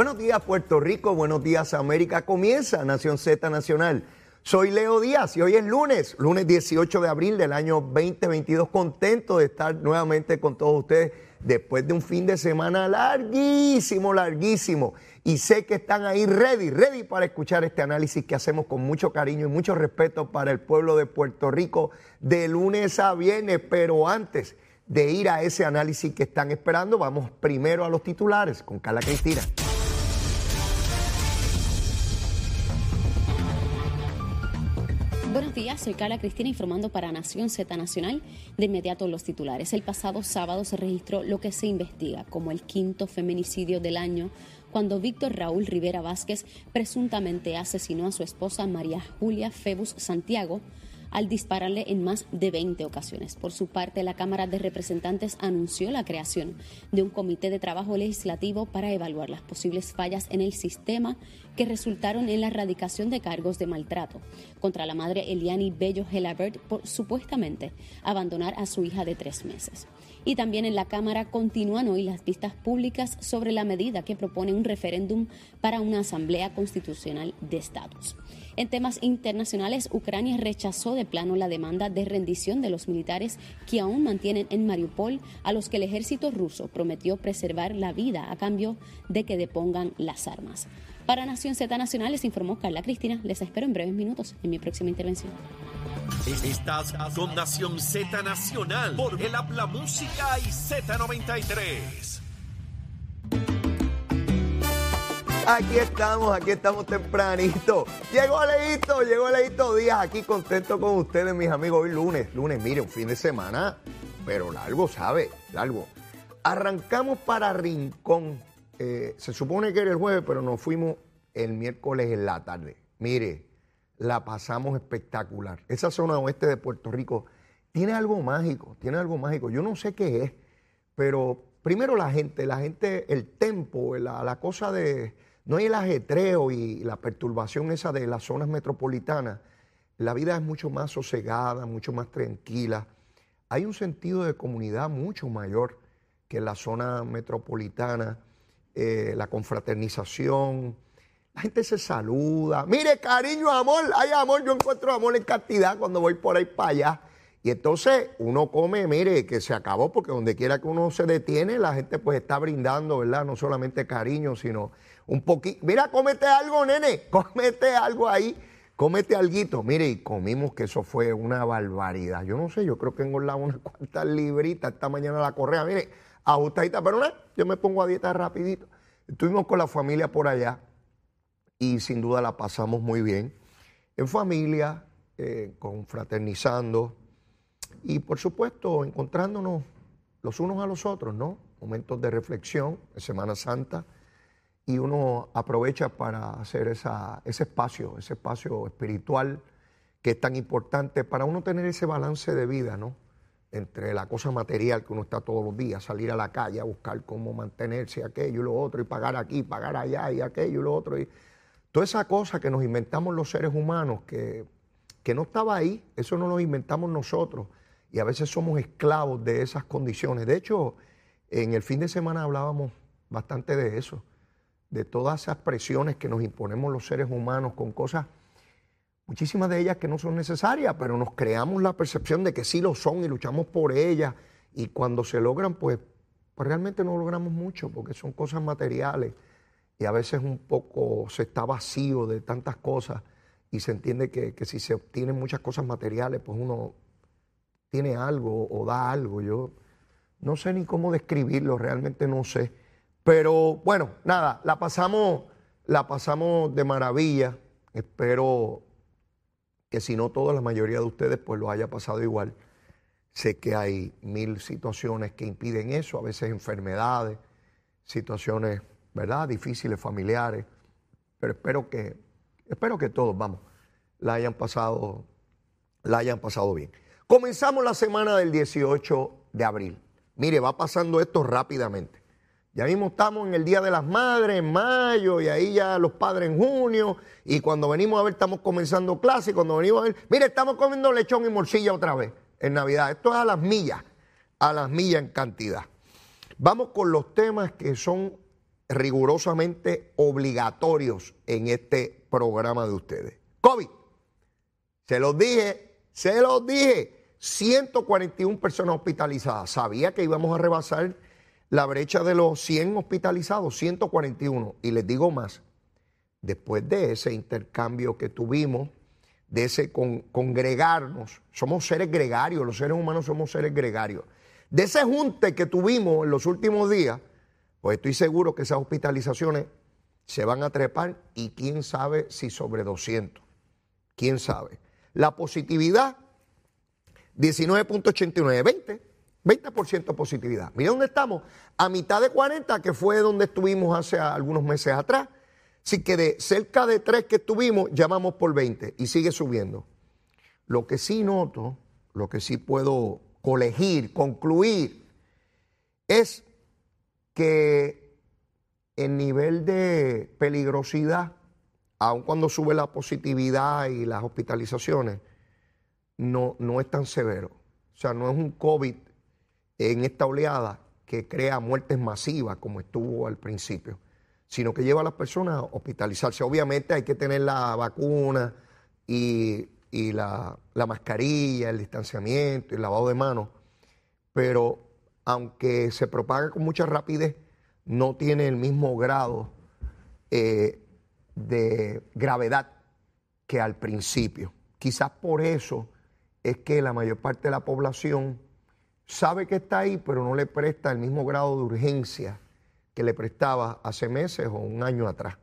Buenos días Puerto Rico, buenos días América. Comienza Nación Z Nacional. Soy Leo Díaz y hoy es lunes, lunes 18 de abril del año 2022. Contento de estar nuevamente con todos ustedes después de un fin de semana larguísimo, larguísimo. Y sé que están ahí ready, ready para escuchar este análisis que hacemos con mucho cariño y mucho respeto para el pueblo de Puerto Rico de lunes a viernes. Pero antes de ir a ese análisis que están esperando, vamos primero a los titulares con Carla Cristina. Buenos días, soy Carla Cristina informando para Nación Z Nacional. De inmediato los titulares. El pasado sábado se registró lo que se investiga como el quinto feminicidio del año cuando Víctor Raúl Rivera Vázquez presuntamente asesinó a su esposa María Julia Febus Santiago al dispararle en más de 20 ocasiones. Por su parte, la Cámara de Representantes anunció la creación de un comité de trabajo legislativo para evaluar las posibles fallas en el sistema que resultaron en la erradicación de cargos de maltrato contra la madre Eliani Bello Gelabert por supuestamente abandonar a su hija de tres meses. Y también en la Cámara continúan hoy las vistas públicas sobre la medida que propone un referéndum para una asamblea constitucional de estatus. En temas internacionales, Ucrania rechazó de plano la demanda de rendición de los militares que aún mantienen en Mariupol, a los que el ejército ruso prometió preservar la vida a cambio de que depongan las armas. Para Nación Z Nacional les informó Carla Cristina. Les espero en breves minutos en mi próxima intervención. Estás con Nación Z Nacional por el Habla Música y Z93. Aquí estamos, aquí estamos tempranito. Llegó Leito, llegó Leito Díaz, aquí contento con ustedes, mis amigos. Hoy lunes, lunes, mire, un fin de semana, pero largo, ¿sabe? Largo. Arrancamos para Rincón. Eh, se supone que era el jueves, pero nos fuimos el miércoles en la tarde. Mire, la pasamos espectacular. Esa zona oeste de Puerto Rico tiene algo mágico, tiene algo mágico. Yo no sé qué es, pero primero la gente, la gente, el tempo, la, la cosa de, no hay el ajetreo y la perturbación esa de las zonas metropolitanas. La vida es mucho más sosegada, mucho más tranquila. Hay un sentido de comunidad mucho mayor que en la zona metropolitana, eh, la confraternización, la gente se saluda. Mire, cariño, amor, hay amor, yo encuentro amor en cantidad cuando voy por ahí para allá. Y entonces uno come, mire, que se acabó, porque donde quiera que uno se detiene, la gente pues está brindando, ¿verdad? No solamente cariño, sino un poquito. Mira, cómete algo, nene, cómete algo ahí, cómete algo. Mire, y comimos que eso fue una barbaridad. Yo no sé, yo creo que engordamos unas cuantas libritas esta mañana la correa. Mire, ajustadita, pero no, yo me pongo a dieta rapidito. Estuvimos con la familia por allá y sin duda la pasamos muy bien. En familia, eh, confraternizando y por supuesto encontrándonos los unos a los otros, ¿no? Momentos de reflexión Semana Santa y uno aprovecha para hacer esa, ese espacio, ese espacio espiritual que es tan importante para uno tener ese balance de vida, ¿no? Entre la cosa material que uno está todos los días, salir a la calle a buscar cómo mantenerse aquello y lo otro, y pagar aquí, pagar allá y aquello y lo otro. Y, Toda esa cosa que nos inventamos los seres humanos, que, que no estaba ahí, eso no nos inventamos nosotros. Y a veces somos esclavos de esas condiciones. De hecho, en el fin de semana hablábamos bastante de eso, de todas esas presiones que nos imponemos los seres humanos con cosas, muchísimas de ellas que no son necesarias, pero nos creamos la percepción de que sí lo son y luchamos por ellas. Y cuando se logran, pues, pues realmente no logramos mucho, porque son cosas materiales y a veces un poco se está vacío de tantas cosas y se entiende que, si se obtienen muchas cosas materiales, pues uno tiene algo o da algo. Yo no sé ni cómo describirlo, realmente no sé. Pero bueno, nada, la pasamos, la pasamos de maravilla. Espero que si no toda la mayoría de ustedes pues lo haya pasado igual. Sé que hay mil situaciones que impiden eso, a veces enfermedades, situaciones ¿verdad? Difíciles familiares, pero espero que, espero que todos, vamos, la hayan pasado, la hayan pasado bien. Comenzamos la semana del 18 de abril. Mire, va pasando esto rápidamente. Ya mismo estamos en el Día de las Madres, en mayo, y ahí ya los padres en junio, y cuando venimos a ver estamos comenzando clase, y cuando venimos a ver, mire, estamos comiendo lechón y morcilla otra vez en Navidad. Esto es a las millas, a las millas en cantidad. Vamos con los temas que son rigurosamente obligatorios en este programa de ustedes. COVID. Se los dije, se los dije. 141 personas hospitalizadas. Sabía que íbamos a rebasar la brecha de los 100 hospitalizados, 141. Y les digo más, después de ese intercambio que tuvimos, de ese congregarnos, somos seres gregarios, los seres humanos somos seres gregarios. De ese junte que tuvimos en los últimos días, pues estoy seguro que esas hospitalizaciones se van a trepar y quién sabe si sobre 200. ¿Quién sabe? La positividad, 19.89, 20. 20% positividad. Mira dónde estamos. A mitad de 40, que fue donde estuvimos hace algunos meses atrás. Así que de cerca de 3 que estuvimos, llamamos por 20 y sigue subiendo. Lo que sí noto, lo que sí puedo colegir, concluir, es que el nivel de peligrosidad, aun cuando sube la positividad y las hospitalizaciones, no, no es tan severo. O sea, no es un COVID en esta oleada que crea muertes masivas como estuvo al principio, sino que lleva a las personas a hospitalizarse. Obviamente hay que tener la vacuna y, la, la mascarilla, el distanciamiento, el lavado de manos, pero aunque se propaga con mucha rapidez, no tiene el mismo grado eh, de gravedad que al principio. Quizás por eso es que la mayor parte de la población sabe que está ahí, pero no le presta el mismo grado de urgencia que le prestaba hace meses o un año atrás.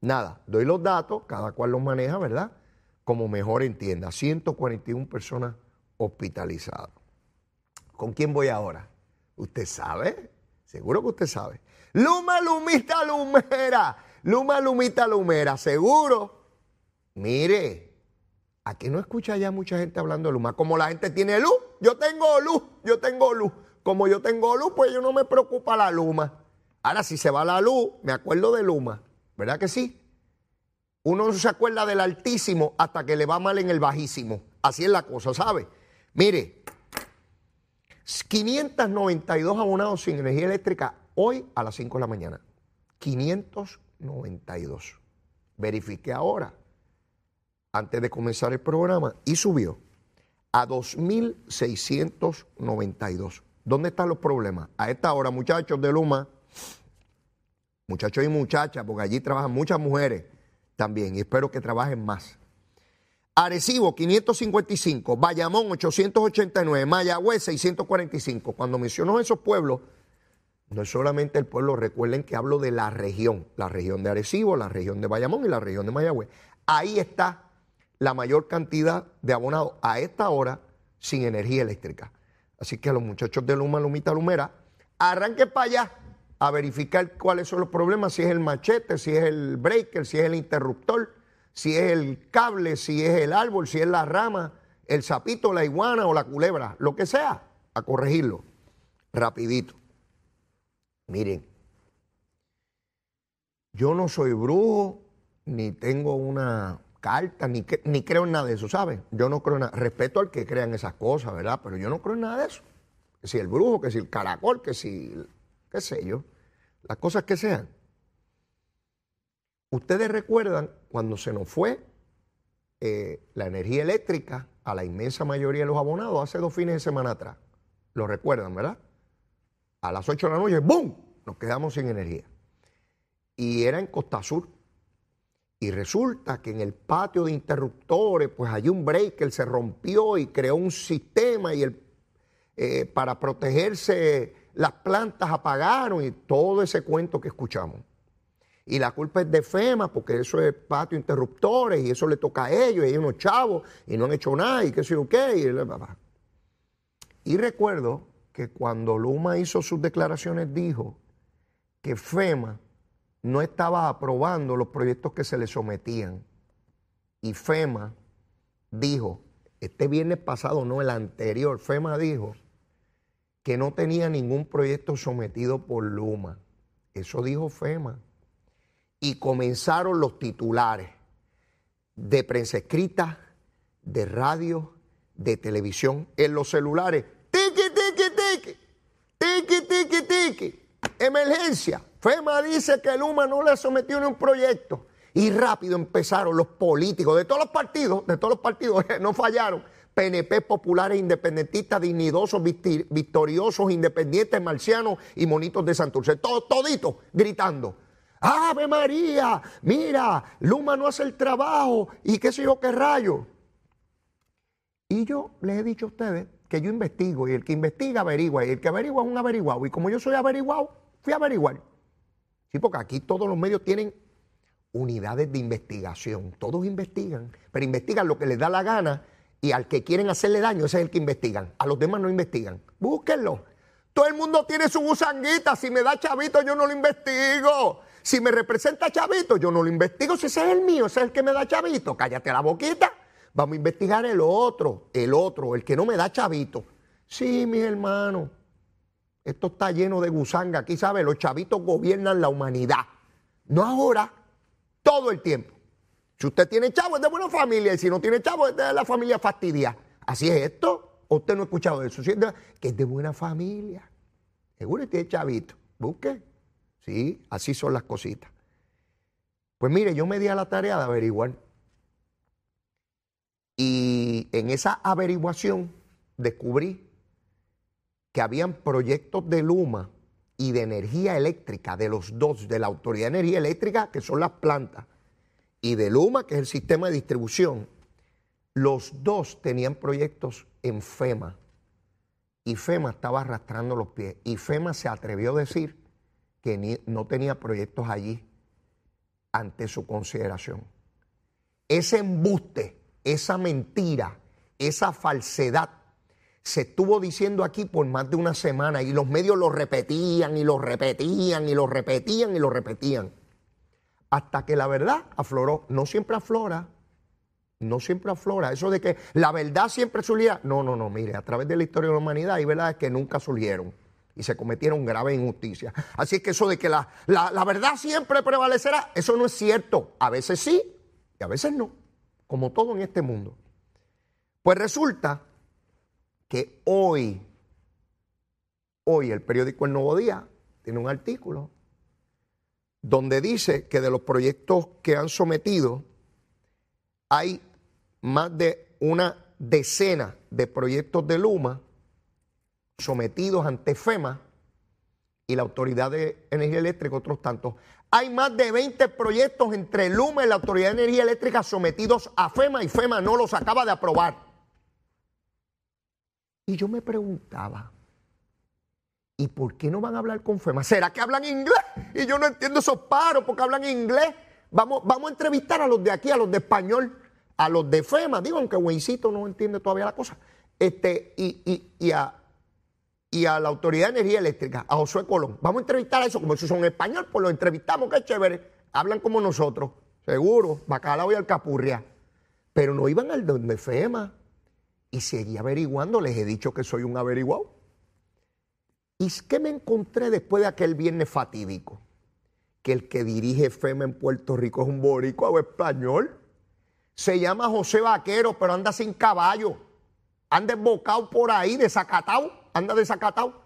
Nada, doy los datos, cada cual los maneja, ¿verdad? Como mejor entienda. 141 personas hospitalizadas. ¿Con quién voy ahora? ¿Usted sabe? Seguro que usted sabe. Luma, lumita, lumera. Luma, lumita, lumera. Seguro. Mire, aquí no escucha ya mucha gente hablando de Luma. Como la gente tiene luz, yo tengo luz, yo tengo luz. Como yo tengo luz, pues yo no me preocupa la Luma. Ahora, si se va la luz, me acuerdo de Luma. ¿Verdad que sí? Uno no se acuerda del altísimo hasta que le va mal en el bajísimo. Así es la cosa, ¿sabe? Mire, 592 abonados sin energía eléctrica hoy a las 5 de la mañana. 592. Verifiqué ahora, antes de comenzar el programa, y subió a 2.692. ¿Dónde están los problemas? A esta hora, muchachos de Luma, muchachos y muchachas, porque allí trabajan muchas mujeres también, y espero que trabajen más. Arecibo 555, Bayamón 889, Mayagüez 645. Cuando menciono esos pueblos, no es solamente el pueblo, recuerden que hablo de la región, la región de Arecibo, la región de Bayamón y la región de Mayagüez. Ahí está la mayor cantidad de abonados a esta hora sin energía eléctrica. Así que a los muchachos de Luma, Lumita, Lumera, arranquen para allá a verificar cuáles son los problemas, si es el machete, si es el breaker, si es el interruptor si es el cable, si es el árbol, si es la rama, el sapito, la iguana o la culebra, lo que sea, a corregirlo rapidito. Miren, yo no soy brujo, ni tengo una carta, ni, ni creo en nada de eso, ¿saben? Yo no creo en nada. Respeto al que crean esas cosas, ¿verdad? Pero yo no creo en nada de eso. Que si el brujo, que si el caracol, que si, qué sé yo, las cosas que sean. Ustedes recuerdan cuando se nos fue eh, la energía eléctrica a la inmensa mayoría de los abonados hace dos fines de semana atrás. Lo recuerdan, ¿verdad? A las 8 de la noche, ¡boom! Nos quedamos sin energía. Y era en Costa Sur. Y resulta que en el patio de interruptores, pues hay un breaker, se rompió y creó un sistema y el, eh, para protegerse las plantas apagaron y todo ese cuento que escuchamos y la culpa es de FEMA porque eso es patio interruptores y eso le toca a ellos y hay unos chavos y no han hecho nada y qué sé yo qué. Y, y recuerdo que cuando Luma hizo sus declaraciones dijo que FEMA no estaba aprobando los proyectos que se le sometían. Y FEMA dijo, este viernes pasado, no el anterior, FEMA dijo que no tenía ningún proyecto sometido por Luma. Eso dijo FEMA y comenzaron los titulares de prensa escrita, de radio, de televisión, en los celulares. Tiki, tiki, tiki, tiki, tiki, tiki, emergencia, FEMA dice que Luma no le sometió ni un proyecto. Y rápido empezaron los políticos de todos los partidos, de todos los partidos, no fallaron. PNP populares, independentistas, dignidosos, victoriosos, independientes, marcianos y monitos de Santurce. Todos, toditos gritando. Ave María, mira, Luma no hace el trabajo y qué sé yo qué rayo. Y yo les he dicho a ustedes que yo investigo y el que investiga averigua y el que averigua es un averiguado. Y como yo soy averiguado, fui a averiguar. Sí, porque aquí todos los medios tienen unidades de investigación. Todos investigan, pero investigan lo que les da la gana y al que quieren hacerle daño, ese es el que investigan. A los demás no investigan. Búsquenlo. Todo el mundo tiene su gusanguita. Si me da chavito, yo no lo investigo. Si me representa chavito, yo no lo investigo. Si ese es el mío, ese es el que me da chavito. Cállate la boquita. Vamos a investigar el otro, el otro, el que no me da chavito. Sí, mis hermanos, esto está lleno de gusanga. Aquí, ¿sabe? Los chavitos gobiernan la humanidad. No ahora, todo el tiempo. Si usted tiene chavo, es de buena familia. Y si no tiene chavo, es de la familia fastidia. Así es esto. usted no ha escuchado eso? que es de buena familia. Seguro que tiene chavito. Busque. Sí, así son las cositas. Pues mire, yo me di a la tarea de averiguar y en esa averiguación descubrí que habían proyectos de Luma y de energía eléctrica, de los dos, de la Autoridad de Energía Eléctrica, que son las plantas, y de Luma, que es el sistema de distribución. Los dos tenían proyectos en FEMA. Y FEMA estaba arrastrando los pies. Y FEMA se atrevió a decir que no tenía proyectos allí ante su consideración. Ese embuste esa mentira, esa falsedad, se estuvo diciendo aquí por más de una semana y los medios lo repetían y lo repetían y lo repetían y lo repetían. Hasta que la verdad afloró. No siempre aflora, no siempre aflora. Eso de que la verdad siempre surgirá. No, no, no, mire, a través de la historia de la humanidad hay verdades que nunca surgieron y se cometieron graves injusticias. Así es que eso de que la, la verdad siempre prevalecerá, eso no es cierto. A veces sí y a veces no como todo en este mundo. Pues resulta que hoy, hoy el periódico El Nuevo Día tiene un artículo donde dice que de los proyectos que han sometido hay más de una decena de proyectos de Luma sometidos ante FEMA y la Autoridad de Energía Eléctrica, otros tantos. Hay más de 20 proyectos entre Luma y la Autoridad de Energía Eléctrica sometidos a FEMA y FEMA no los acaba de aprobar. Y yo me preguntaba, ¿y por qué no van a hablar con FEMA? ¿Será que hablan inglés? Y yo no entiendo esos paros porque hablan inglés. Vamos, vamos a entrevistar a los de aquí, a los de español, a los de FEMA. Digo, aunque Buencito no entiende todavía la cosa. Este, y, y a y a la Autoridad de Energía Eléctrica, a Josué Colón. Vamos a entrevistar a eso, como si son español, pues lo entrevistamos, qué chévere. Hablan como nosotros, seguro, bacalao y alcapurria. Pero no iban al donde FEMA. Y seguí averiguando, les he dicho que soy un averiguado. ¿Y qué me encontré después de aquel viernes fatídico? Que el que dirige FEMA en Puerto Rico es un boricua o español. Se llama José Vaquero, pero anda sin caballo. Anda embocado por ahí, desacatado anda desacatado.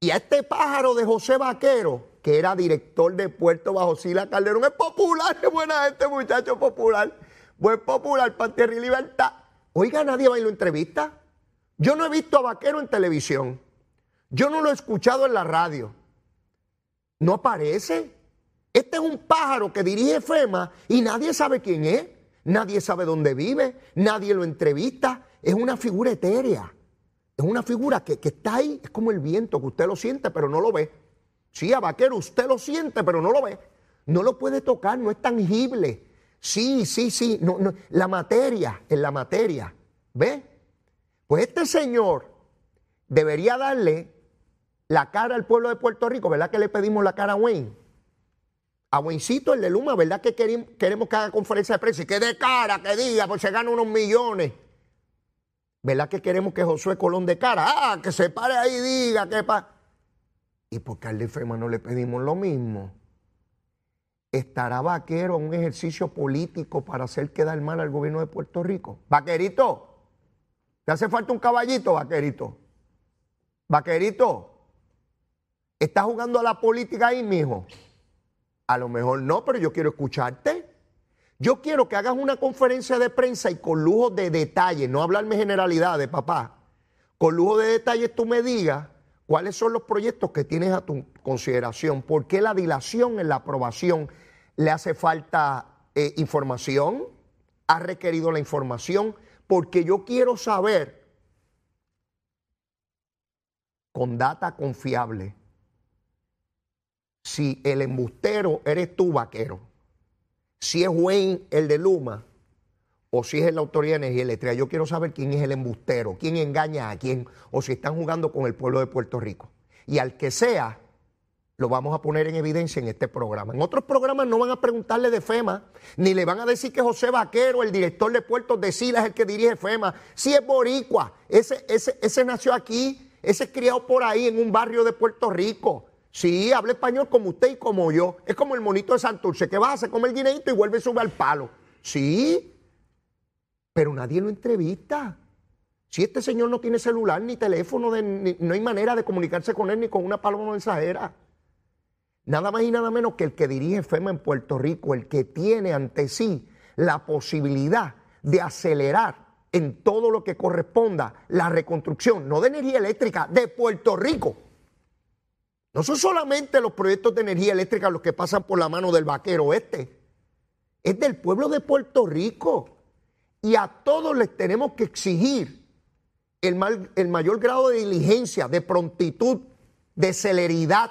Y a este pájaro de José Vaquero, que era director de Puerto Bajo Sila Calderón, es popular, es buena gente, muchacho popular, buen popular, y libertad. Oiga, nadie va y lo entrevista. Yo no he visto a Vaquero en televisión. Yo no lo he escuchado en la radio. No aparece. Este es un pájaro que dirige FEMA y nadie sabe quién es. Nadie sabe dónde vive. Nadie lo entrevista. Es una figura etérea. Es una figura que, está ahí, es como el viento, que usted lo siente pero no lo ve. Sí, a vaquero, usted lo siente pero no lo ve. No lo puede tocar, no es tangible. Sí, sí, sí, no, no, la materia, en la materia. ¿Ve? Pues este señor debería darle la cara al pueblo de Puerto Rico, ¿verdad que le pedimos la cara a Wayne? A Wayncito, el de Luma, ¿verdad que queremos que haga conferencia de prensa y que dé cara, que diga, pues se gana unos millones? ¿Verdad que queremos que Josué Colón de cara? Ah, que se pare ahí y diga que pa. ¿Y por qué al de FEMA no le pedimos lo mismo? ¿Estará vaquero en un ejercicio político para hacer quedar mal al gobierno de Puerto Rico? Vaquerito, ¿te hace falta un caballito, vaquerito? Vaquerito, ¿Estás jugando a la política ahí, mijo? A lo mejor no, pero yo quiero escucharte. Yo quiero que hagas una conferencia de prensa y con lujo de detalles, no hablarme generalidades, papá. Con lujo de detalles tú me digas cuáles son los proyectos que tienes a tu consideración, por qué la dilación en la aprobación le hace falta eh, información, ha requerido la información, porque yo quiero saber con data confiable si el embustero eres tú, vaquero, si es Wayne el de Luma o si es la Autoridad de Energía Eléctrica. Yo quiero saber quién es el embustero, quién engaña a quién o si están jugando con el pueblo de Puerto Rico. Y al que sea, lo vamos a poner en evidencia en este programa. En otros programas no van a preguntarle de FEMA, ni le van a decir que José Vaquero, el director de Puertos de Sila, es el que dirige FEMA. Si es boricua, ese, ese, ese nació aquí, ese es criado por ahí en un barrio de Puerto Rico. Sí, habla español como usted y como yo. Es como el monito de Santurce, que va, se come el dinerito y vuelve a subir al palo. Sí, pero nadie lo entrevista. Si este señor no tiene celular ni teléfono, no hay manera de comunicarse con él ni con una paloma mensajera. Nada más y nada menos que el que dirige FEMA en Puerto Rico, el que tiene ante sí la posibilidad de acelerar en todo lo que corresponda la reconstrucción, no de energía eléctrica, de Puerto Rico. No son solamente los proyectos de energía eléctrica los que pasan por la mano del vaquero este. Es del pueblo de Puerto Rico. Y a todos les tenemos que exigir el, el mayor grado de diligencia, de prontitud, de celeridad,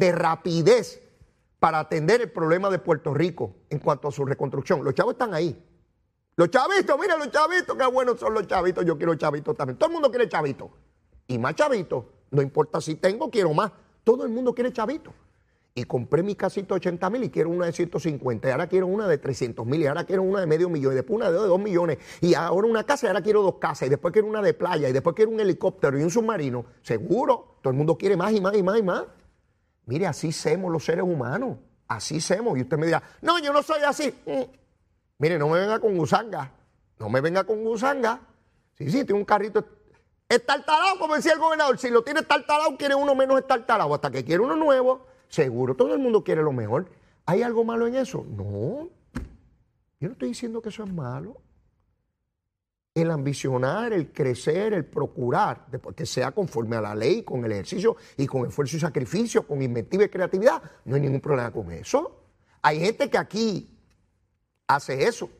de rapidez para atender el problema de Puerto Rico en cuanto a su reconstrucción. Los chavos están ahí. Los chavitos, mira los chavitos, qué buenos son los chavitos. Yo quiero chavitos también. Todo el mundo quiere chavitos. Y más chavitos. No importa si tengo, quiero más. Todo el mundo quiere chavito. Y compré mi casita de 80 mil y quiero una de 150. Y ahora quiero una de 300 mil. Y ahora quiero una de medio millón. Y después una de 2 millones. Y ahora una casa. Y ahora quiero dos casas. Y después quiero una de playa. Y después quiero un helicóptero y un submarino. Seguro. Todo el mundo quiere más y más y más y más. Mire, así somos los seres humanos. Así somos. Y usted me dirá, no, yo no soy así. Mm. Mire, no me venga con gusanga. No me venga con gusanga. Sí, sí, tiene un carrito Estartalado, como decía el gobernador, si lo tiene estartalado, quiere uno menos estartalado, hasta que quiere uno nuevo, seguro todo el mundo quiere lo mejor. ¿Hay algo malo en eso? No. Yo no estoy diciendo que eso es malo. El ambicionar, el crecer, el procurar, que sea conforme a la ley, con el ejercicio y con esfuerzo y sacrificio, con inventiva y creatividad, no hay ningún problema con eso. Hay gente que aquí hace eso,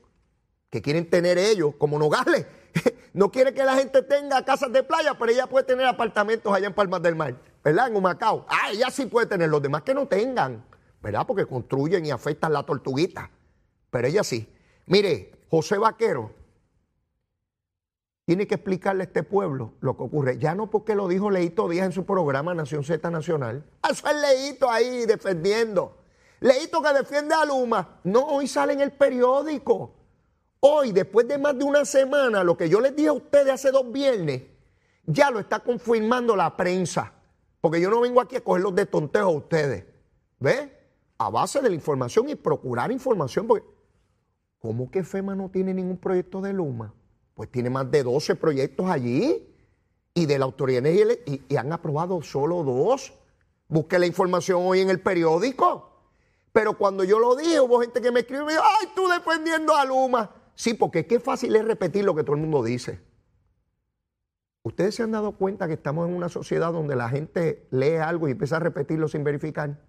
que quieren tener ellos como Nogales no quiere que la gente tenga casas de playa, pero ella puede tener apartamentos allá en Palmas del Mar, ¿verdad? En Humacao. Ah, ella sí puede tener, los demás que no tengan, ¿verdad? Porque construyen y afectan la tortuguita. Pero ella sí. Mire, José Vaquero tiene que explicarle a este pueblo lo que ocurre. Ya no porque lo dijo Leito Díaz en su programa Nación Z Nacional. Eso es Leito ahí defendiendo. Leito que defiende a Luma. No, hoy sale en el periódico. Hoy, después de más de una semana, lo que yo les dije a ustedes hace dos viernes, ya lo está confirmando la prensa. Porque yo no vengo aquí a cogerlos de tonteo a ustedes. ¿Ve? A base de la información y procurar información. Porque, ¿cómo que FEMA no tiene ningún proyecto de Luma? Pues tiene más de 12 proyectos allí. Y de la Autoridad de y, y han aprobado solo dos. Busque la información hoy en el periódico. Pero cuando yo lo dije, hubo gente que me escribió y me dijo, ay, tú defendiendo a Luma. Sí, porque qué fácil es repetir lo que todo el mundo dice. ¿Ustedes se han dado cuenta que estamos en una sociedad donde la gente lee algo y empieza a repetirlo sin verificar?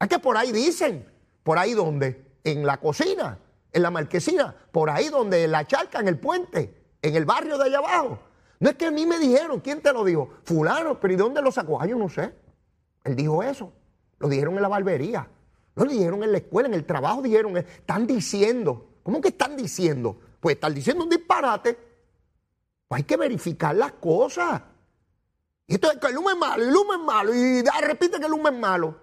Es que por ahí dicen, por ahí donde, en la cocina, en la marquesina, por ahí donde, la charca, en el puente, en el barrio de allá abajo. No es que a mí me dijeron, ¿quién te lo dijo? Fulano, pero ¿y dónde lo sacó? Ah, yo no sé. Él dijo eso. Lo dijeron en la barbería. Lo dijeron en la escuela, en el trabajo dijeron, están diciendo. ¿Cómo que están diciendo? Pues están diciendo un disparate. Pues hay que verificar las cosas. Y entonces que el humo es malo, el humo es malo, y repite que el humo es malo.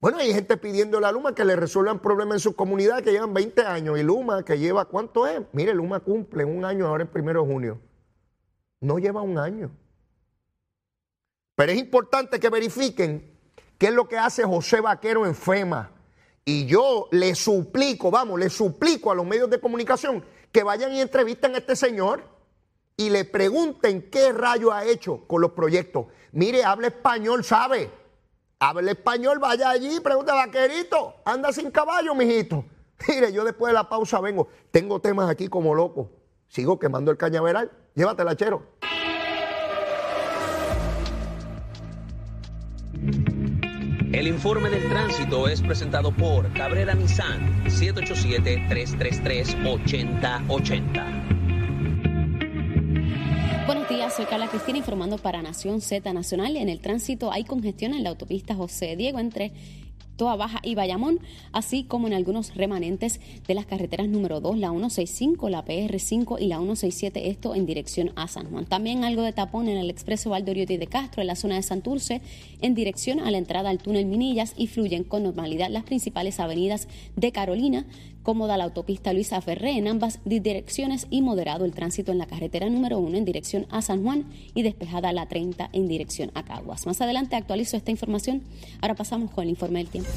Bueno, hay gente pidiendo a Luma que le resuelvan problemas en sus comunidades que llevan 20 años. Y Luma, que lleva, ¿cuánto es? Mire, Luma cumple un año ahora el primero de junio. No lleva un año. Pero es importante que verifiquen qué es lo que hace José Vaquero en FEMA. Y yo le suplico, vamos, le suplico a los medios de comunicación que vayan y entrevisten a este señor y le pregunten qué rayo ha hecho con los proyectos. Mire, habla español, ¿sabe? Habla español, vaya allí, pregunta, vaquerito, anda sin caballo, mijito. Mire, yo después de la pausa vengo. Tengo temas aquí como loco. Sigo quemando el cañaveral. Llévatela, chero. El informe del tránsito es presentado por Cabrera Nissan 787-333-8080. Soy Carla Cristina informando para Nación Z Nacional. En el tránsito hay congestión en la autopista José Diego entre Toa Baja y Bayamón, así como en algunos remanentes de las carreteras número 2, la 165, la PR5 y la 167, esto en dirección a San Juan. También algo de tapón en el expreso Valdoriotti de Castro, en la zona de Santurce, en dirección a la entrada al túnel Minillas y fluyen con normalidad las principales avenidas de Carolina, cómoda la autopista Luisa Ferré en ambas direcciones y moderado el tránsito en la carretera número 1 en dirección a San Juan y despejada la 30 en dirección a Caguas. Más adelante actualizo esta información. Ahora pasamos con el informe del tiempo.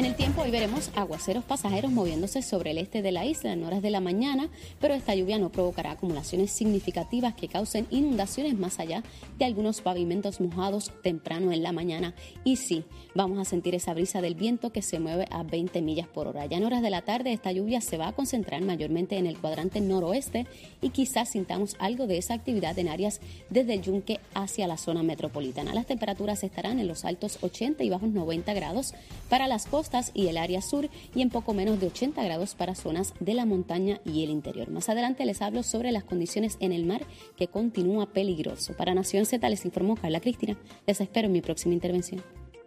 En el tiempo hoy veremos aguaceros pasajeros moviéndose sobre el este de la isla en horas de la mañana, pero esta lluvia no provocará acumulaciones significativas que causen inundaciones más allá de algunos pavimentos mojados temprano en la mañana. Y sí, vamos a sentir esa brisa del viento que se mueve a 20 millas por hora. Ya en horas de la tarde esta lluvia se va a concentrar mayormente en el cuadrante noroeste y quizás sintamos algo de esa actividad en áreas desde el yunque hacia la zona metropolitana. Las temperaturas estarán en los altos 80 y bajos 90 grados para las costas y el área sur y en poco menos de 80 grados para zonas de la montaña y el interior. Más adelante les hablo sobre las condiciones en el mar que continúa peligroso. Para Nación Z les informó Carla Cristina. Les espero en mi próxima intervención.